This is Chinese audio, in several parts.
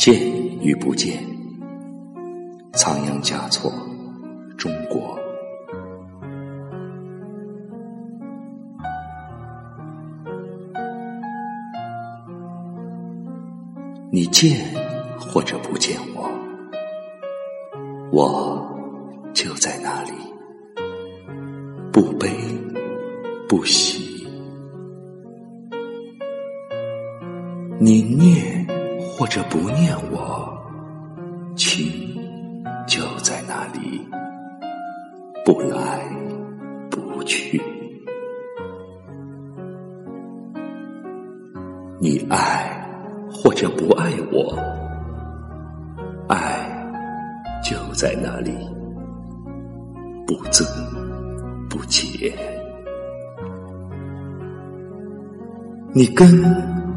见与不见，仓央嘉措，中国。你见或者不见我，我就在那里，不悲不喜。你念或者不念我，情就在那里，不来不去。你爱。或者不爱我，爱就在那里，不增不减。你跟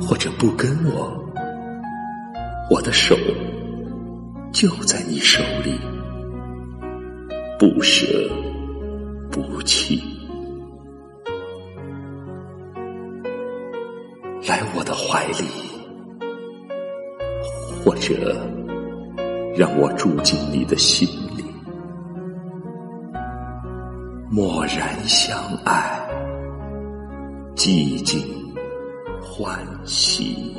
或者不跟我，我的手就在你手里，不舍不弃。来我的怀里。或者，让我住进你的心里，默然相爱，寂静欢喜。